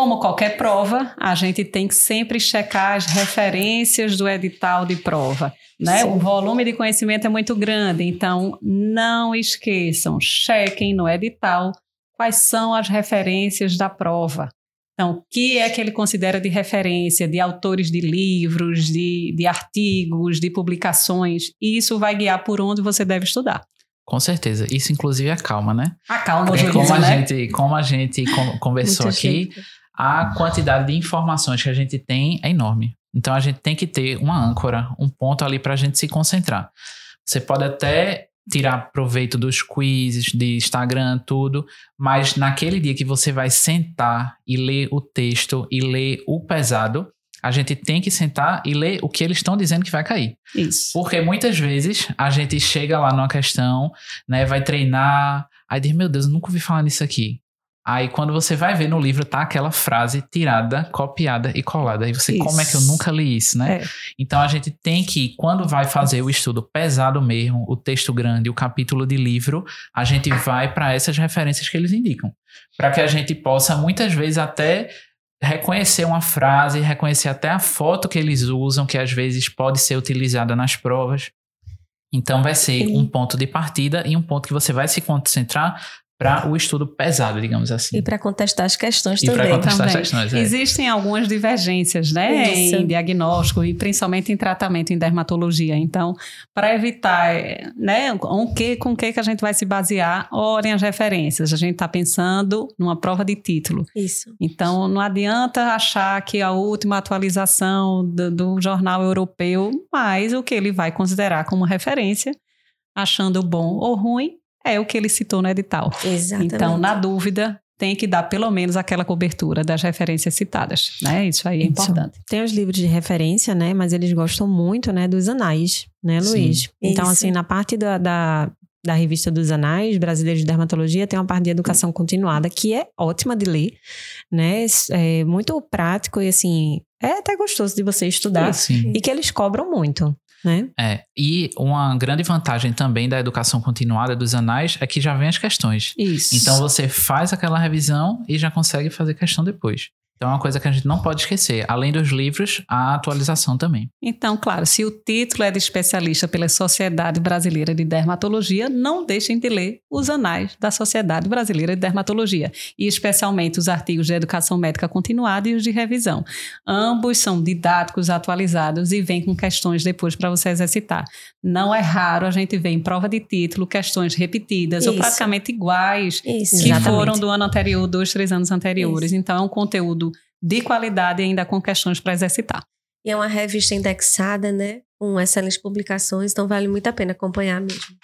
Como qualquer prova, a gente tem que sempre checar as referências do edital de prova. Né? O volume de conhecimento é muito grande, então não esqueçam, chequem no edital quais são as referências da prova. Então, o que é que ele considera de referência, de autores de livros, de, de artigos, de publicações? E isso vai guiar por onde você deve estudar. Com certeza. Isso, inclusive, acalma, né? Acalma o juízo, como a né? gente Como a gente conversou aqui. A quantidade de informações que a gente tem é enorme. Então, a gente tem que ter uma âncora, um ponto ali para a gente se concentrar. Você pode até tirar proveito dos quizzes, de Instagram, tudo, mas naquele dia que você vai sentar e ler o texto e ler o pesado, a gente tem que sentar e ler o que eles estão dizendo que vai cair. Isso. Porque muitas vezes a gente chega lá numa questão, né, vai treinar, aí diz, meu Deus, eu nunca ouvi falar nisso aqui. Aí quando você vai ver no livro, tá aquela frase tirada, copiada e colada. Aí você, Isso. como é que eu nunca li isso, né? É. Então a gente tem que, quando vai fazer o estudo pesado mesmo, o texto grande, o capítulo de livro, a gente vai para essas referências que eles indicam. Para que a gente possa, muitas vezes, até reconhecer uma frase, reconhecer até a foto que eles usam, que às vezes pode ser utilizada nas provas. Então vai ser um ponto de partida e um ponto que você vai se concentrar para o estudo pesado, digamos assim. E para contestar as questões E para também. contestar as também. questões. é. Existem algumas divergências, né, Isso. em diagnóstico e principalmente em tratamento em dermatologia. Então, para evitar, né, com que com que que a gente vai se basear, olhem as referências. A gente está pensando numa prova de título. Isso. Então, não adianta achar que a última atualização do, do jornal europeu, mas o que ele vai considerar como referência, achando bom ou ruim, é o que ele citou no edital. Exatamente. Então, na dúvida, tem que dar pelo menos aquela cobertura das referências citadas, né? Isso aí é Isso. importante. Tem os livros de referência, né? Mas eles gostam muito, né? Dos anais, né, Sim. Luiz? Então, Isso. assim, na parte da, da, da revista dos anais brasileiros de dermatologia, tem uma parte de educação continuada que é ótima de ler, né? É muito prático e, assim, é até gostoso de você estudar. Sim. E que eles cobram muito, né? É, e uma grande vantagem também da educação continuada dos anais é que já vem as questões. Isso. Então você faz aquela revisão e já consegue fazer questão depois. Então é uma coisa que a gente não pode esquecer. Além dos livros, a atualização também. Então, claro, se o título é de especialista pela Sociedade Brasileira de Dermatologia, não deixem de ler os anais da Sociedade Brasileira de Dermatologia, e especialmente os artigos de educação médica continuada e os de revisão. Ambos são didáticos, atualizados e vêm com questões depois para você exercitar. Não é raro a gente ver em prova de título questões repetidas ou Isso. praticamente iguais Isso. que Exatamente. foram do ano anterior, dois, três anos anteriores. Então, é um conteúdo de qualidade ainda com questões para exercitar. E é uma revista indexada, né? Com excelentes publicações, então vale muito a pena acompanhar mesmo.